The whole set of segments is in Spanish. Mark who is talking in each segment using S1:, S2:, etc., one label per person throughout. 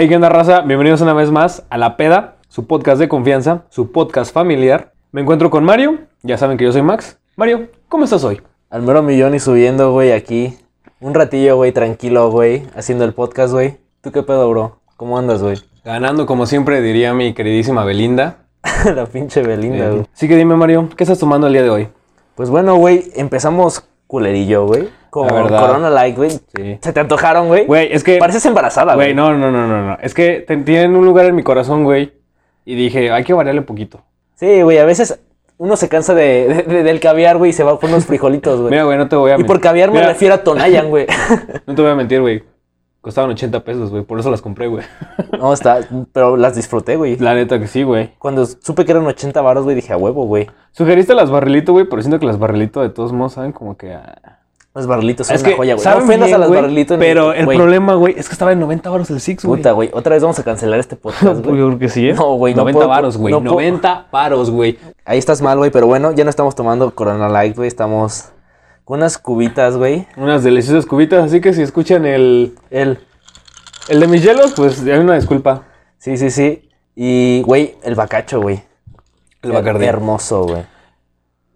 S1: Hey, ¿qué onda, raza? Bienvenidos una vez más a La Peda, su podcast de confianza, su podcast familiar. Me encuentro con Mario, ya saben que yo soy Max. Mario, ¿cómo estás hoy?
S2: Al mero millón y subiendo, güey, aquí. Un ratillo, güey, tranquilo, güey, haciendo el podcast, güey. ¿Tú qué pedo, bro? ¿Cómo andas, güey?
S1: Ganando, como siempre, diría mi queridísima Belinda.
S2: La pinche Belinda, güey.
S1: Así que dime, Mario, ¿qué estás tomando el día de hoy?
S2: Pues bueno, güey, empezamos culerillo, güey. Con. Corona Light, güey.
S1: Sí.
S2: ¿Se te antojaron, güey?
S1: Güey, es que...
S2: Pareces embarazada,
S1: Güey,
S2: güey.
S1: no, no, no, no, no. Es que te- tienen un lugar en mi corazón, güey. Y dije, hay que variarle un poquito.
S2: Sí, güey, a veces uno se cansa de, de- de- del caviar, güey, y se va por unos frijolitos, güey.
S1: Mira, güey, no te voy a
S2: y
S1: mentir.
S2: por caviar me
S1: Mira,
S2: refiero a Tonayan, güey.
S1: No te voy a mentir, güey. Costaban 80 pesos, güey. Por eso las compré, güey.
S2: no, está, pero las disfruté, güey.
S1: La neta que sí, güey.
S2: Cuando supe que eran 80 varos, güey, dije a huevo, güey.
S1: Sugeriste las barrilito, güey, pero siento que las barrilito de todos modos saben como que... ah,
S2: Los barrilitos son
S1: Es
S2: una
S1: que
S2: joya, güey.
S1: saben
S2: No ofendas
S1: bien,
S2: a las barrilitos. ni-
S1: Pero el problema, güey, es que estaba en 90 baros el Six, güey.
S2: Puta, güey. Otra vez vamos a cancelar este podcast,
S1: Yo
S2: güey.
S1: creo que sí, ¿eh?
S2: No, güey, no
S1: 90
S2: puedo-
S1: varos, güey.
S2: no puedo-
S1: 90 varos, güey.
S2: Ahí estás mal, güey, pero bueno, ya no estamos tomando Corona Light, güey. Estamos con unas cubitas, güey.
S1: Unas deliciosas cubitas, así que si escuchan el,
S2: El.
S1: el de mis hielos, pues hay una disculpa.
S2: Sí, sí, sí. Y, güey, el bacacho, güey.
S1: El Bacardí.
S2: Hermoso, güey.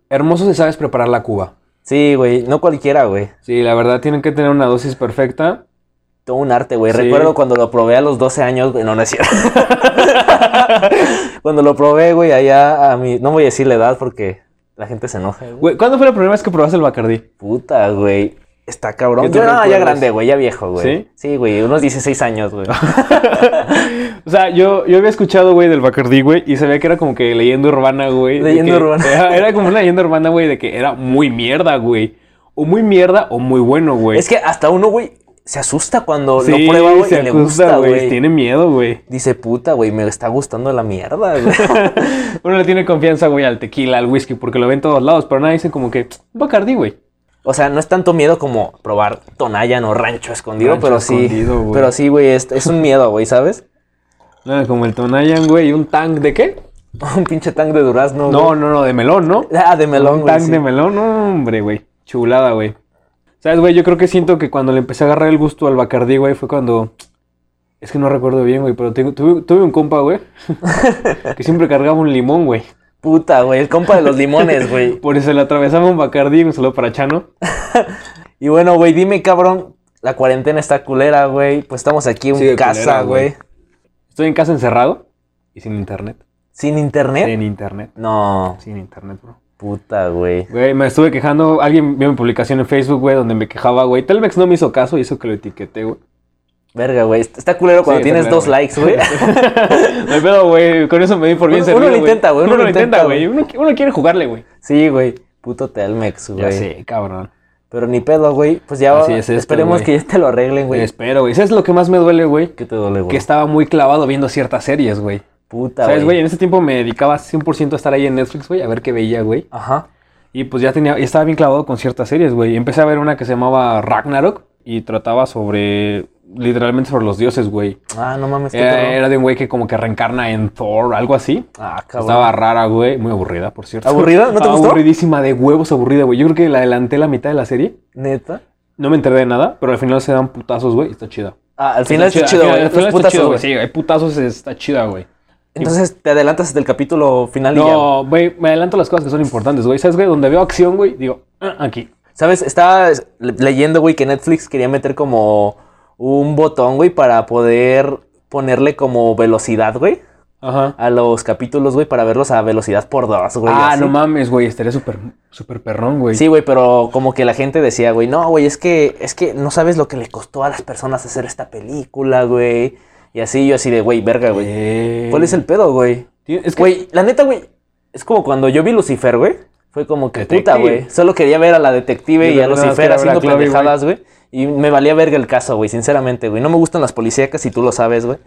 S1: Hermoso si sabes preparar la cuba.
S2: Sí, güey. No cualquiera, güey.
S1: Sí, la verdad tienen que tener una dosis perfecta.
S2: Todo un arte, güey.
S1: Sí.
S2: Recuerdo cuando lo probé a los 12 años, güey. No, no es cierto. cuando lo probé, güey, allá a mi. No voy a decir la edad porque la gente se enoja, güey.
S1: Güey, ¿cuándo fue la primera vez que probaste el Bacardí?
S2: Puta, güey. Está cabrón.
S1: ¿Qué te
S2: Yo no, ya grande, güey, ya viejo, güey.
S1: ¿Sí?
S2: Sí, güey, unos 16 años, güey.
S1: O sea, yo, yo había escuchado, güey, del Bacardí, güey, y sabía que era como que leyenda urbana, güey. de
S2: Leyenda
S1: que-
S2: urbana.
S1: Era, era como una leyenda urbana, güey, de que era muy mierda, güey. O muy mierda o muy bueno, güey.
S2: Es que hasta uno, güey, se asusta cuando
S1: Sí,
S2: lo prueba, güey,
S1: se
S2: y le gusta, güey.
S1: Tiene miedo, güey.
S2: Dice, puta, güey, me está gustando la mierda, güey.
S1: Uno le tiene confianza, güey, al tequila, al whisky, porque lo ven en todos lados, pero nadie dice como que Bacardí, güey.
S2: O sea, no es tanto miedo como probar Tonayan o Rancho Escondido,
S1: Rancho
S2: pero sí.
S1: Escondido, güey.
S2: Pero sí, güey, es, es un miedo, güey, ¿sabes?
S1: Nada, como el Tonayan, güey, un tank de qué?
S2: un pinche tank de durazno,
S1: No,
S2: güey.
S1: no, no, de melón, ¿no?
S2: Ah, de melón,
S1: un
S2: güey.
S1: tank
S2: sí.
S1: de melón, no, hombre, güey. Chulada, güey. ¿Sabes, güey? Yo creo que siento que cuando le empecé a agarrar el gusto al Bacardí, güey, fue cuando... Es que no recuerdo bien, güey, pero tengo- tuve, tuve un compa, güey, que siempre cargaba un limón, güey.
S2: Puta, güey, el compa de los limones, güey.
S1: Por eso le atravesaba un Bacardí, un saludo para Chano.
S2: Y bueno, güey, dime, cabrón, la cuarentena está culera, güey. Pues estamos aquí en
S1: Sí,
S2: casa, güey.
S1: güey. Estoy en casa encerrado y sin internet.
S2: ¿Sin internet?
S1: Sin internet.
S2: No,
S1: Sin internet, bro.
S2: puta, güey.
S1: Güey, me estuve quejando. Alguien vio mi publicación en Facebook, güey, donde me quejaba, güey. Telmex no me hizo caso y hizo que lo etiqueté, güey.
S2: Verga, güey. Está culero cuando
S1: Sí,
S2: tienes dos likes, güey.
S1: No hay pedo, güey. Con eso me di por bien
S2: Uno-
S1: servido,
S2: uno lo intenta, güey,
S1: Uno, lo intenta, güey. Uno, uno quiere jugarle, güey.
S2: sí, güey. Puto Telmex,
S1: Ya
S2: güey.
S1: sé, cabrón.
S2: Pero ni pedo, güey. Pues ya
S1: Así es esto,
S2: esperemos
S1: güey.
S2: que ya te lo arreglen, güey.
S1: Espero, güey. ¿Sabes lo que más me duele, güey?
S2: ¿Qué te duele, güey?
S1: Que estaba muy clavado viendo ciertas series, güey.
S2: Puta,
S1: ¿Sabes, güey? En ese tiempo me dedicaba 100% a estar ahí en Netflix, güey, a ver qué veía, güey.
S2: Ajá.
S1: Y pues ya tenía, ya estaba bien clavado con ciertas series, güey. Empecé a ver una que se llamaba Ragnarok y trataba sobre, literalmente sobre los dioses, güey.
S2: Ah, no mames,
S1: Era, era de un güey que como que reencarna en Thor, algo así.
S2: Ah, cabrón.
S1: Estaba rara, güey. Muy aburrida, por cierto.
S2: ¿Aburrida? ¿No te gustó?
S1: Aburridísima, de huevos aburrida, güey. Yo creo que la adelanté la mitad de la serie.
S2: ¿Neta?
S1: No me enteré de nada, pero al final se dan putazos, güey. Está chida.
S2: Ah, al final está
S1: chida,
S2: chido, güey.
S1: al final está chido, güey. Sí, hay putazos, está chida, güey.
S2: Entonces te adelantas hasta el capítulo final y ya.
S1: No, güey, me adelanto las cosas que son importantes, güey. ¿Sabes, güey? Donde veo acción, güey, digo, ah, aquí.
S2: ¿Sabes? Estaba le- leyendo, güey, que Netflix quería meter como un botón, güey, para poder ponerle como velocidad, güey,
S1: Ajá.
S2: a los capítulos, güey, para verlos a velocidad por dos, güey.
S1: ah,
S2: así.
S1: no mames, güey. Estaría súper, súper perrón, güey.
S2: Sí, güey, pero como que la gente decía, güey, no, güey, es que, es que no sabes lo que le costó a las personas hacer esta película, güey. Y así, yo así de, güey, verga, güey. ¿Cuál es el pedo, güey?
S1: tío, Es que,
S2: Güey, la neta, güey, es como cuando yo vi Lucifer, güey. Fue como que
S1: Detective.
S2: puta, güey. Solo quería ver a la detective
S1: Yo
S2: y a Lucifer haciendo pendejadas, güey. Y me valía verga el caso, güey, sinceramente, güey. No me gustan las policíacas, si tú lo sabes, güey.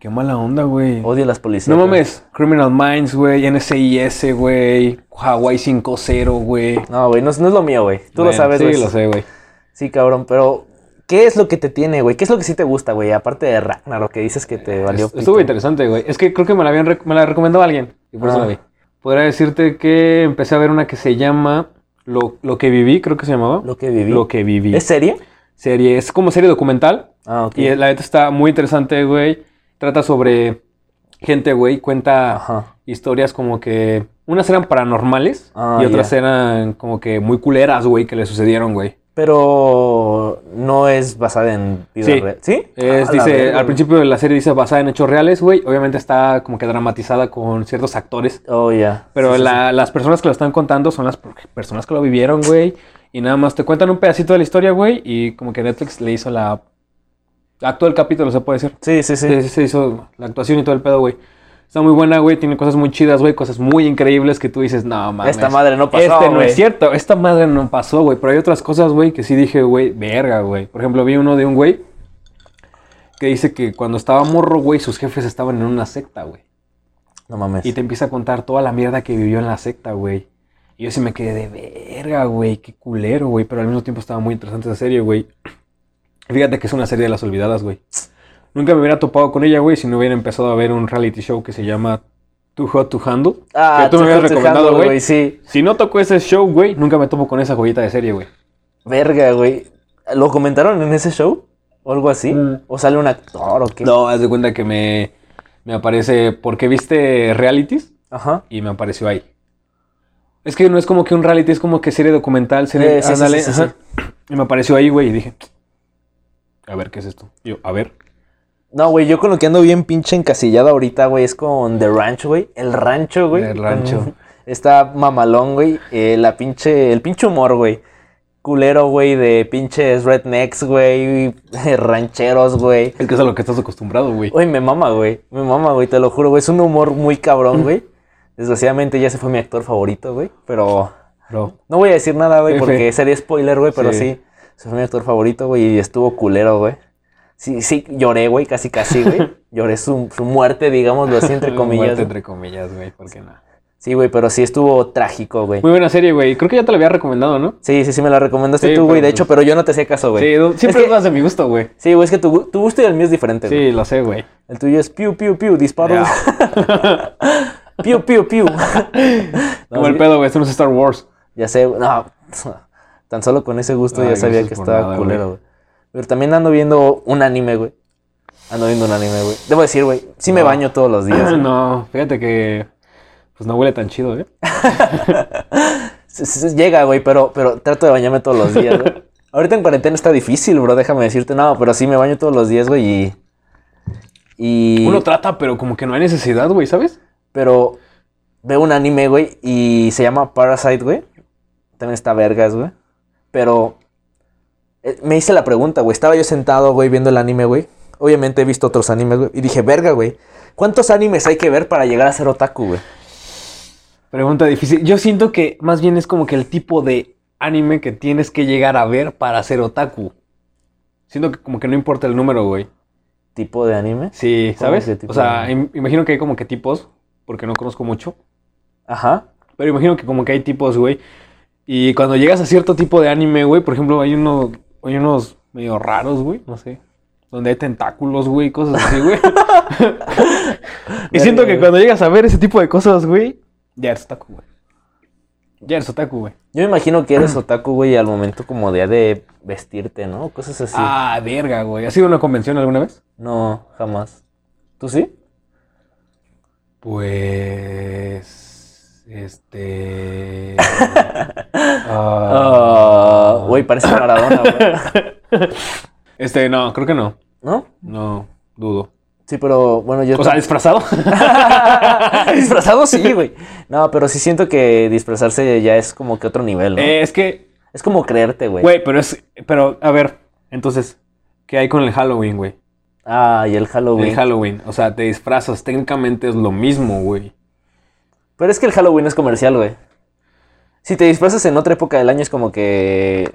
S1: qué mala onda, güey.
S2: Odio las policías.
S1: No mames, Criminal Minds, güey, NCIS, güey, Hawaii 5-0, güey.
S2: No, güey, no, es- no es lo mío, güey. Tú lo sabes,
S1: Sí,
S2: güey.
S1: lo sé, güey.
S2: Sí, cabrón, pero ¿qué es lo que te tiene, güey? ¿Qué es lo que sí te gusta, güey? Aparte de Ragnarok, que dices que te valió.
S1: Es- Estuvo interesante, güey. Es que creo que me la, habían me la recomendó alguien y por eso
S2: Ah.
S1: la vi. Podría decirte que empecé a ver una que se llama Lo, Lo que viví, creo que se llamaba.
S2: Lo que viví.
S1: Lo que viví.
S2: ¿Es serie?
S1: Serie, es como serie documental.
S2: Ah, ok.
S1: Y la neta está muy interesante, güey. trata sobre gente, güey, cuenta
S2: Ajá.
S1: historias como que unas eran paranormales
S2: Ah,
S1: y otras eran como que muy culeras, güey, que le sucedieron, güey.
S2: Pero no es basada en vida
S1: Sí.
S2: real. ¿Sí?
S1: Es,
S2: Ah,
S1: dice, al principio de la serie dice basada en hechos reales, güey. Obviamente está como que dramatizada con ciertos actores.
S2: Oh, ya.
S1: Pero
S2: Sí, sí,
S1: la- las personas que lo están contando son las per- personas que lo vivieron, güey. Y nada más te cuentan un pedacito de la historia, güey. Y como que Netflix le hizo la... Actuó el capítulo, se puede decir.
S2: Sí, sí, sí.
S1: Se hizo la actuación y todo el pedo, güey. Está muy buena, güey. Tiene cosas muy chidas, güey. Cosas muy increíbles que tú dices, no, mames.
S2: Esta madre no pasó,
S1: Este no
S2: güey".
S1: es cierto. Esta madre no pasó, güey. Pero hay otras cosas, güey, que sí dije, güey, verga, güey. Por ejemplo, vi uno de un güey que dice que cuando estaba morro, güey, sus jefes estaban en una secta, güey.
S2: No mames.
S1: Y te empieza a contar toda la mierda que vivió en la secta, güey. Y yo sí me quedé de verga, güey. Qué culero, güey. Pero al mismo tiempo estaba muy interesante esa serie, güey. Fíjate que es una serie de las olvidadas, güey. Nunca me hubiera topado con ella, güey, si no hubiera empezado a ver un reality show que se llama Too Hot to Handle.
S2: Ah,
S1: que tú me habías recomendado, güey.
S2: Sí.
S1: Si no tocó ese show, güey, nunca me topo con esa joyita de serie, güey.
S2: Verga, güey. ¿Lo comentaron en ese show? ¿O algo así?
S1: Mm.
S2: ¿O sale un actor o qué?
S1: No, haz de cuenta que me, me aparece porque viste realities
S2: Ajá.
S1: y me apareció ahí. Es que no es como que un reality, es como que serie documental, serie...
S2: Eh, sí, sí,
S1: ándale,
S2: sí, sí,
S1: ajá. Y me apareció ahí, güey, y dije, a ver, ¿qué es esto? Y yo, a ver.
S2: No, güey, yo con lo que ando bien pinche encasillado ahorita, güey, es con The Ranch, güey. El rancho, güey.
S1: El Rancho.
S2: Está mamalón, güey. Eh, la pinche, el pinche humor, güey. Culero, güey, de pinches rednecks, güey. Rancheros, güey.
S1: Es que es a lo que estás acostumbrado, güey.
S2: Güey, me mama, güey. Me mama, güey, te lo juro, güey. Es un humor muy cabrón, güey. Desgraciadamente ya se fue mi actor favorito, güey. Pero
S1: Bro.
S2: no voy a decir nada, güey, porque sería spoiler, güey. Pero
S1: Sí.
S2: sí, se fue mi actor favorito, güey, y estuvo culero, güey. Sí, sí, lloré, güey, casi, casi, güey. Lloré su, su muerte, digámoslo así, entre comillas.
S1: Muerte, entre comillas, güey, ¿por qué no?
S2: Sí, güey, pero sí estuvo trágico, güey.
S1: Muy buena serie, güey. Creo que ya te la había recomendado, ¿no?
S2: Sí, sí, sí, me la recomendaste
S1: Sí,
S2: tú, güey. De hecho,
S1: pues-
S2: pero yo no te hacía caso, güey.
S1: Sí, siempre
S2: Es que-
S1: de mi gusto, güey.
S2: Sí, güey, es que tu, tu gusto y el mío es diferente, güey.
S1: Sí, lo sé, güey.
S2: El tuyo es piu, piu, piu, disparos. piu, piu, piu. No,
S1: Como el pedo, güey. Esto no es Star Wars.
S2: Ya sé, güey, no. Tan solo con ese gusto
S1: Ay,
S2: ya sabía que estaba
S1: nada,
S2: culero,
S1: güey.
S2: Pero también ando viendo un anime, güey. Ando viendo un anime, güey. Debo decir, güey, sí me baño todos los días. güey.
S1: no, fíjate que... Pues no huele tan chido, ¿eh?
S2: Llega, güey, pero, pero trato de bañarme todos los días, güey. Ahorita en cuarentena está difícil, bro, déjame decirte. No, pero sí me baño todos los días, güey, y... Y...
S1: Uno trata, pero como que no hay necesidad, güey, ¿sabes?
S2: Pero veo un anime, güey, y se llama Parasite, güey. También está vergas, güey. Pero eh, me hice la pregunta, güey. Estaba yo sentado, güey, viendo el anime, güey. Obviamente he visto otros animes, güey. Y dije, verga, güey. ¿Cuántos animes hay que ver para llegar a ser otaku, güey?
S1: Pregunta difícil. Yo siento que más bien es como que el tipo de anime que tienes que llegar a ver para ser otaku. Siento que como que no importa el número, güey.
S2: ¿Tipo de anime?
S1: Sí,
S2: ¿Cómo
S1: ¿sabes? O sea, im- imagino que hay como que tipos, porque no conozco mucho.
S2: Ajá.
S1: Pero imagino que como que hay tipos, güey. Y cuando llegas a cierto tipo de anime, güey, por ejemplo, hay unos, hay unos medio raros, güey, no sé. Donde hay tentáculos, güey, cosas así, güey. y siento que cuando llegas a ver ese tipo de cosas, güey, ya eres otaku, güey. Ya eres otaku, güey.
S2: Yo me imagino que eres otaku, güey, al momento como de, de vestirte, ¿no? Cosas así.
S1: Ah, verga, güey. ¿Has ido a una convención alguna vez?
S2: No, jamás. ¿Tú sí?
S1: Pues. Este.
S2: Ah, Güey, parece Maradona, güey.
S1: Este, no, creo que no.
S2: ¿No?
S1: No, dudo.
S2: Sí, pero bueno, yo...
S1: O sea, disfrazado.
S2: Disfrazado sí, güey. No, pero sí siento que disfrazarse ya es como que otro nivel, ¿no?
S1: Eh, es que,
S2: Es como creerte, güey.
S1: güey, pero es. Pero, a ver, entonces, ¿qué hay con el Halloween, güey?
S2: Ah, y el Halloween.
S1: El Halloween. O sea, te disfrazas. Técnicamente es lo mismo, güey.
S2: Pero es que el Halloween es comercial, güey. Si te disfrazas en otra época del año es como que...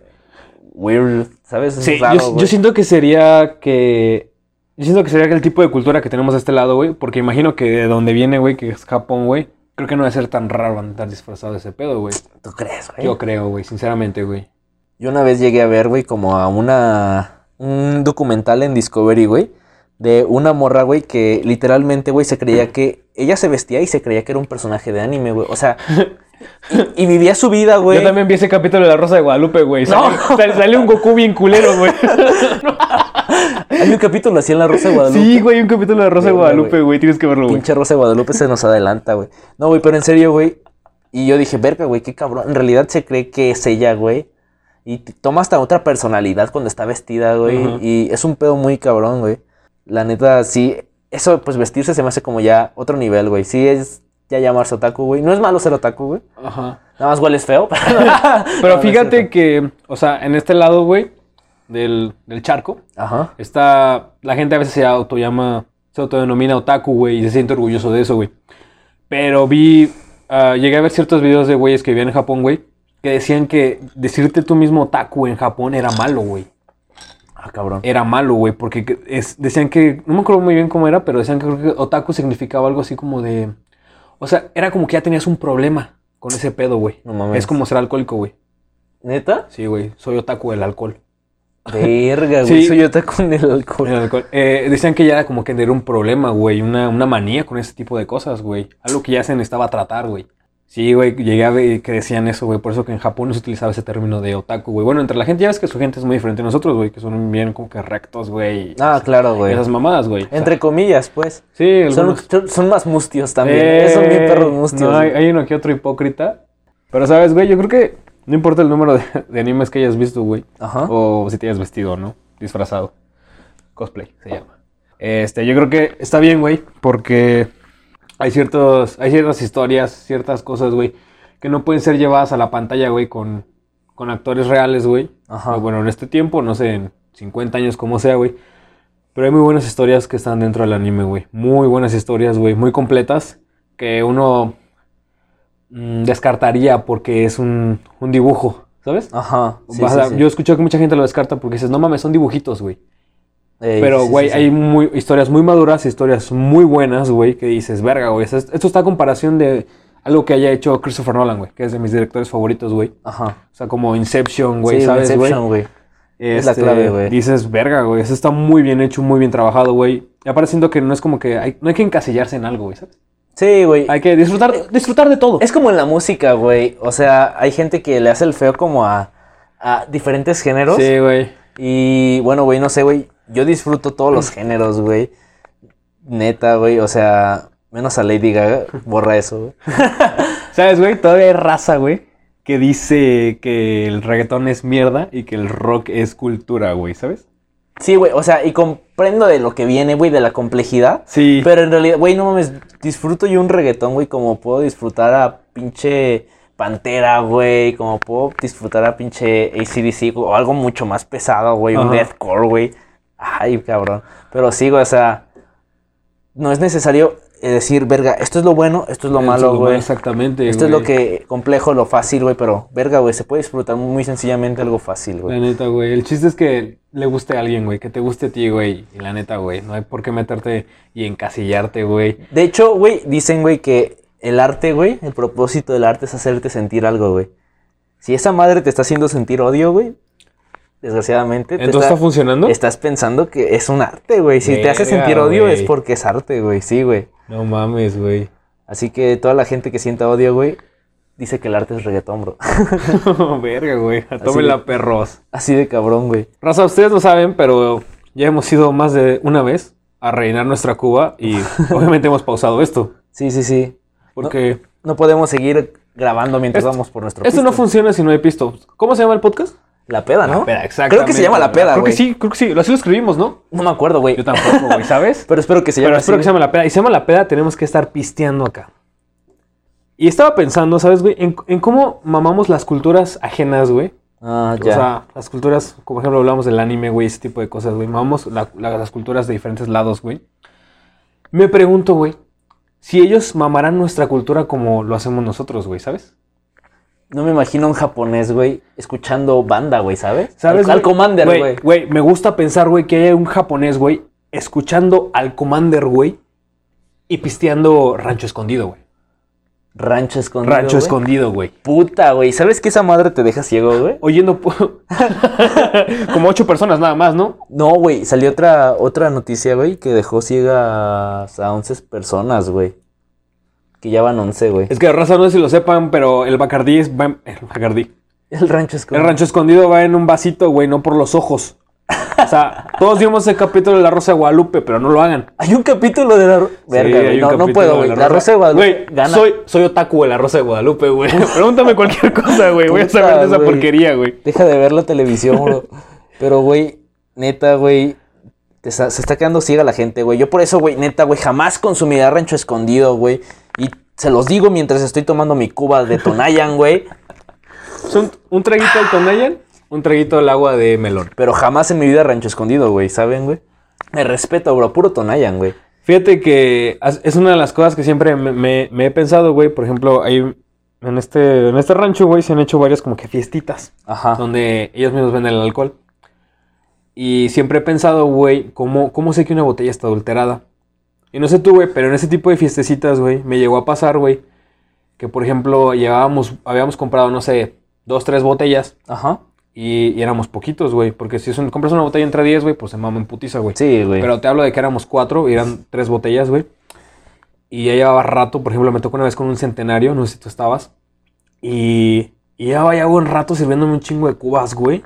S2: Weird, ¿sabes? Es
S1: Sí,
S2: raro,
S1: yo, siento que sería que. Yo siento que sería que el tipo de cultura que tenemos de este lado, güey. Porque imagino que de donde viene, güey, que es Japón, güey. Creo que no debe ser tan raro andar disfrazado de ese pedo, güey.
S2: ¿Tú crees, güey?
S1: Yo creo, güey, sinceramente, güey.
S2: Yo una vez llegué a ver, güey, como a una... Un documental en Discovery, güey. De una morra, güey, que literalmente, güey, se creía que... Ella se vestía y se creía que era un personaje de anime, güey. O sea, Y, y vivía su vida, güey.
S1: Yo también vi ese capítulo de La Rosa de Guadalupe, güey. Sale, sale- sale un Goku bien culero, güey.
S2: Hay un capítulo así en La Rosa de Guadalupe.
S1: Sí, güey, un capítulo de La Rosa de Guadalupe,
S2: güey.
S1: Tienes que verlo, güey.
S2: Pinche Rosa de Guadalupe se nos adelanta, güey. No, güey, pero en serio, güey. Y yo dije, verga, güey, qué cabrón. En realidad se cree que es ella, güey. Y toma hasta otra personalidad cuando está vestida, güey. Y es un pedo muy cabrón, güey. La neta, sí. Eso, pues vestirse se me hace como ya otro nivel, güey. Sí es ya llamarse otaku, güey. No es malo ser otaku, güey.
S1: Ajá.
S2: Nada más hueles feo.
S1: Pero
S2: No,
S1: fíjate que, o sea, en este lado, güey, del, del charco,
S2: Ajá.
S1: está. La gente a veces se autollama, se autodenomina otaku, güey, y se siente orgulloso de eso, güey. Pero vi. ah, llegué a ver ciertos videos de güeyes que vivían en Japón, güey, que decían que decirte tú mismo otaku en Japón era malo, güey.
S2: Ah, cabrón.
S1: Era malo, güey, porque que- es, decían que. No me acuerdo muy bien cómo era, pero decían que, creo que otaku significaba algo así como de. O sea, era como que ya tenías un problema con ese pedo, güey.
S2: No mames.
S1: Es como ser alcohólico, güey.
S2: ¿Neta?
S1: Sí, güey, soy otaku del alcohol.
S2: Verga, güey.
S1: Sí.
S2: Soy otaku con el alcohol.
S1: El alcohol. Eh, decían que ya era como que era un problema, güey, una, una manía con ese tipo de cosas, güey. Algo que ya se necesitaba tratar, güey. Sí, güey, llegué a ver que decían eso, güey. Por eso que en Japón no se utilizaba ese término de otaku, güey. Bueno, entre la gente ya ves que su gente es muy diferente a nosotros, güey, que son bien como que rectos, güey.
S2: Ah, claro, güey.
S1: Esas mamadas, güey. O sea,
S2: Entre comillas, pues.
S1: sí, algunos-
S2: son- son más mustios también.
S1: Eh,
S2: son bien perros mustios.
S1: No, hay uno que otro hipócrita. Pero, ¿sabes, güey? Yo creo que no importa el número de, de animes que hayas visto, güey.
S2: Ajá.
S1: O si te hayas vestido, ¿no? Disfrazado. Cosplay se llama. Este, yo creo que está bien, güey, porque hay ciertos, hay ciertas historias, ciertas cosas, güey, que no pueden ser llevadas a la pantalla, güey, con, con actores reales, güey.
S2: Ajá.
S1: O Bueno, en este tiempo, no sé, en 50 años, como sea, güey. Pero hay muy buenas historias que están dentro del anime, güey. Muy buenas historias, güey, muy completas, que uno mm, descartaría porque es un, un dibujo, ¿sabes?
S2: Ajá. sí, sí,
S1: a-
S2: sí.
S1: Yo escucho que mucha gente lo descarta porque dices, no mames, son dibujitos, güey.
S2: Ey,
S1: Pero,
S2: sí,
S1: güey,
S2: sí, sí.
S1: hay muy, historias muy maduras, historias muy buenas, güey, que dices, verga, güey. Esto, esto está a comparación de algo que haya hecho Christopher Nolan, güey, que es de mis directores favoritos, güey.
S2: Ajá.
S1: O sea, como Inception, güey, ¿sabes, güey?
S2: Inception, güey. es la
S1: Este,
S2: clave, güey.
S1: Dices, verga, güey, eso está muy bien hecho, muy bien trabajado, güey. Y aparte siento que no es como que hay, no hay que encasillarse en algo, güey, ¿sabes?
S2: Sí, güey.
S1: Hay que disfrutar, disfrutar de todo.
S2: Es como en la música, güey. O sea, hay gente que le hace el feo como a, a diferentes géneros.
S1: Sí, güey.
S2: Y bueno, güey, no sé, güey. Yo disfruto todos los géneros, güey. Neta, güey. O sea, menos a Lady Gaga. Borra eso, güey.
S1: ¿Sabes, güey? Todavía hay raza, güey, que dice que el reggaetón es mierda y que el rock es cultura, güey, ¿sabes?
S2: Sí, güey. O sea, y comprendo de lo que viene, güey, de la complejidad.
S1: Sí.
S2: Pero en realidad, güey, no mames, disfruto yo un reggaetón, güey, como puedo disfrutar a pinche Pantera, güey, como puedo disfrutar a pinche ACDC o algo mucho más pesado, güey, un deathcore, güey. Ay, cabrón. Pero sí, güey, o sea, no es necesario eh, decir, verga, esto es lo bueno, esto es lo malo,
S1: es
S2: güey.
S1: Exactamente.
S2: Esto es lo que complejo, lo fácil, güey, pero verga, güey, se puede disfrutar muy sencillamente algo fácil,
S1: La
S2: güey.
S1: neta, güey. El chiste es que le guste a alguien, güey. Que te guste a ti, güey. Y la neta, güey. No hay por qué meterte y encasillarte, güey.
S2: De hecho, güey, dicen, güey, que el arte, güey, el propósito del arte es hacerte sentir algo, güey. Si esa madre te está haciendo sentir odio, güey, desgraciadamente, te
S1: ¿Entonces está, funcionando?
S2: estás pensando que es un arte, güey. Si te hace sentir odio es porque es arte, güey, sí, güey.
S1: No mames, güey.
S2: Así que toda la gente que sienta odio, güey, dice que el arte es reggaetón, bro.
S1: Verga, güey. Tómenla, perros.
S2: Así de cabrón, güey.
S1: Raza, ustedes lo saben, pero ya hemos ido más de una vez a rellenar nuestra cuba y obviamente hemos pausado esto.
S2: Sí, sí, sí.
S1: Porque
S2: No podemos seguir grabando mientras
S1: Esto-
S2: vamos por nuestro
S1: esto no funciona si no hay pisto. ¿Cómo se llama el podcast?
S2: La peda, ¿no?
S1: peda,
S2: Creo que se llama La Peda,
S1: Creo
S2: güey.
S1: que sí, creo que sí. Así lo escribimos, ¿no?
S2: No me acuerdo, güey.
S1: Yo tampoco, güey, ¿sabes?
S2: Pero espero que se llame
S1: Pero
S2: así,
S1: espero que se llame la peda. Y se llama la peda, tenemos que estar pisteando acá. Y estaba pensando, ¿sabes, güey? En, en cómo mamamos las culturas ajenas, güey.
S2: Ah,
S1: O
S2: ya.
S1: sea, las culturas, como por ejemplo hablamos del anime, güey, ese tipo de cosas, güey. Mamamos la- la- las culturas de diferentes lados, güey. Me pregunto, güey, si ellos mamarán nuestra cultura como lo hacemos nosotros, güey, ¿sabes?
S2: No me imagino un japonés, güey, escuchando banda, güey, ¿sabes?
S1: ¿Sabes?
S2: Al? Commander, güey.
S1: Güey, me gusta pensar, güey, que hay un japonés, güey, escuchando al Commander, güey, y pisteando Rancho Escondido, güey.
S2: Rancho escondido.
S1: Rancho. Escondido, güey.
S2: Puta, güey. ¿Sabes que esa madre te deja ciego, güey?
S1: Oyendo como ocho personas nada más, ¿no?
S2: No, güey. Salió otra, otra noticia, güey, que dejó ciegas a 11 personas, güey. Que ya van 11, güey.
S1: Es que raza no sé si lo sepan, pero el Bacardí es... va en- El Bacardí.
S2: El rancho es
S1: El rancho escondido va en un vasito, güey, no por los ojos. O sea, todos vimos el capítulo de La Rosa de Guadalupe, pero no lo hagan.
S2: Hay un capítulo de la... Verga,
S1: Sí,
S2: güey. No, no puedo,
S1: de
S2: güey. La Rosa de Guadalupe
S1: Güey,
S2: gana.
S1: soy, soy otaku de La Rosa de Guadalupe, güey. Pregúntame cualquier cosa, güey. Voy a saber de esa
S2: güey.
S1: porquería, güey.
S2: Deja de ver la televisión, bro. Pero, güey, neta, güey. está- se está quedando ciega la gente, güey. Yo por eso, güey, neta, güey, jamás consumiré rancho escondido, güey. Y se los digo mientras estoy tomando mi cuba de Tonayan, güey.
S1: Son un traguito del Tonayan, un traguito del agua de melón.
S2: Pero jamás en mi vida rancho escondido, güey, ¿saben, güey? Me respeto, bro. Puro Tonayan, güey.
S1: Fíjate que es una de las cosas que siempre me, me- me he pensado, güey. Por ejemplo, ahí en este, en este rancho, güey, se han hecho varias como que fiestitas.
S2: Ajá.
S1: donde ellos mismos venden el alcohol. Y siempre he pensado, güey, ¿cómo, ¿cómo sé que una botella está adulterada? Y no sé tú, güey, pero en ese tipo de fiestecitas, güey, me llegó a pasar, güey, que por ejemplo llevábamos, habíamos comprado, no sé, dos, tres botellas
S2: Ajá.
S1: y, y éramos poquitos, güey, porque si es un- compras una botella entre 10, güey, pues se mama en putiza, güey.
S2: Sí, güey.
S1: Pero te hablo de que éramos cuatro y eran tres botellas, güey. Y ya llevaba rato, por ejemplo, me tocó una vez con un centenario, no sé si tú estabas. Y, y llevaba ya buen rato sirviéndome un chingo de cubas, güey.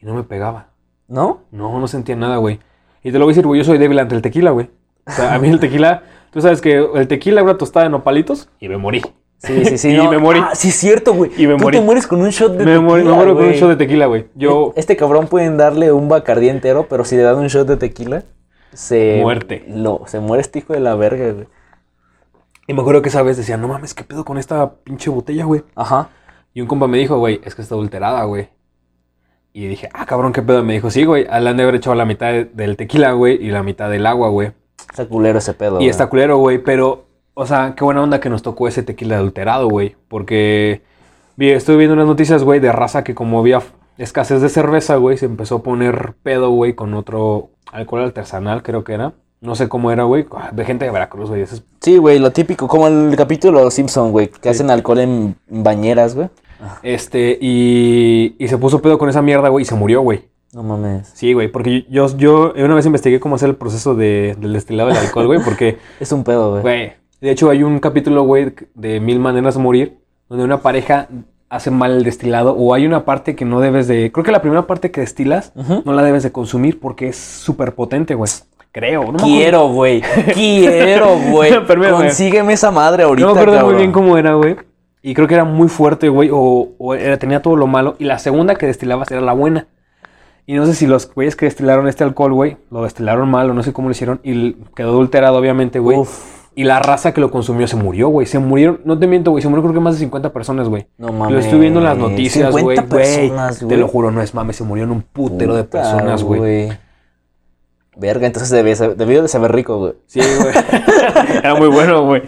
S1: Y no me pegaba.
S2: ¿No?
S1: No, no sentía nada, güey. Y te lo voy a decir, güey, yo soy débil ante el tequila, güey. O sea, a mí el tequila, tú sabes que el tequila una tostada de nopalitos y me morí.
S2: Sí, sí, sí.
S1: Y
S2: no.
S1: me morí.
S2: Ah, sí, es cierto, güey.
S1: Y me
S2: Tú
S1: morí.
S2: te mueres con un shot de
S1: Me
S2: tequila,
S1: morí, me muero con un
S2: güey.
S1: shot de tequila, güey. Yo,
S2: Este cabrón pueden darle un bacardí entero, pero si le dan un shot de tequila, se...
S1: Muerte.
S2: Lo, se muere este hijo de la verga, güey.
S1: y me acuerdo que esa vez decía, no mames, ¿qué pedo con esta pinche botella, güey?
S2: Ajá.
S1: Y un compa me dijo, güey, es que está adulterada, güey. Y dije, ah, cabrón, ¿qué pedo? Me dijo, sí, güey, le han de haber echado la mitad de- del tequila, güey, y la mitad del agua, güey.
S2: Está culero ese pedo,
S1: Y
S2: güey.
S1: está culero, güey, pero, o sea, qué buena onda que nos tocó ese tequila adulterado, güey. Porque vi, estuve viendo unas noticias, güey, de raza que como había escasez de cerveza, güey, se empezó a poner pedo, güey, con otro alcohol artesanal, creo que era. No sé cómo era, güey, ah, de gente de Veracruz, güey. es-
S2: Sí, güey, lo típico, como el capítulo Simpson, güey, que hacen alcohol en bañeras, güey.
S1: Este, y, y se puso pedo con esa mierda, güey, y se murió, güey.
S2: No mames.
S1: Sí, güey, porque yo, yo una vez investigué cómo hacer el proceso de- del destilado del alcohol, güey, porque,
S2: Es un pedo, güey.
S1: güey, de hecho hay un capítulo, güey, de Mil Maneras de Morir, donde una pareja hace mal el destilado, o hay una parte que no debes de, creo que la primera parte que destilas, no la debes de consumir porque es súper potente, güey. Creo, no
S2: Quiero, güey. Quiero, güey. Consígueme esa madre ahorita,
S1: No me acuerdo muy bien cómo era, güey. Y creo que era muy fuerte, güey. O, o era- tenía todo lo malo. Y la segunda que destilabas era la buena. Y no sé si los güeyes que destilaron este alcohol, güey, lo destilaron mal o no sé cómo lo hicieron. Y quedó adulterado, obviamente, güey. Y la raza que lo consumió se murió, güey. Se murieron, no te miento, güey. Se murió creo que más de 50 personas, güey.
S2: No mames.
S1: Lo estuve viendo en las noticias, güey.
S2: 50
S1: Güey,
S2: personas,
S1: Te
S2: güey.
S1: lo juro, no es mames. Se murieron un putero de personas, güey.
S2: Verga, entonces debió, de saber rico, güey.
S1: Sí, güey. era muy bueno, güey.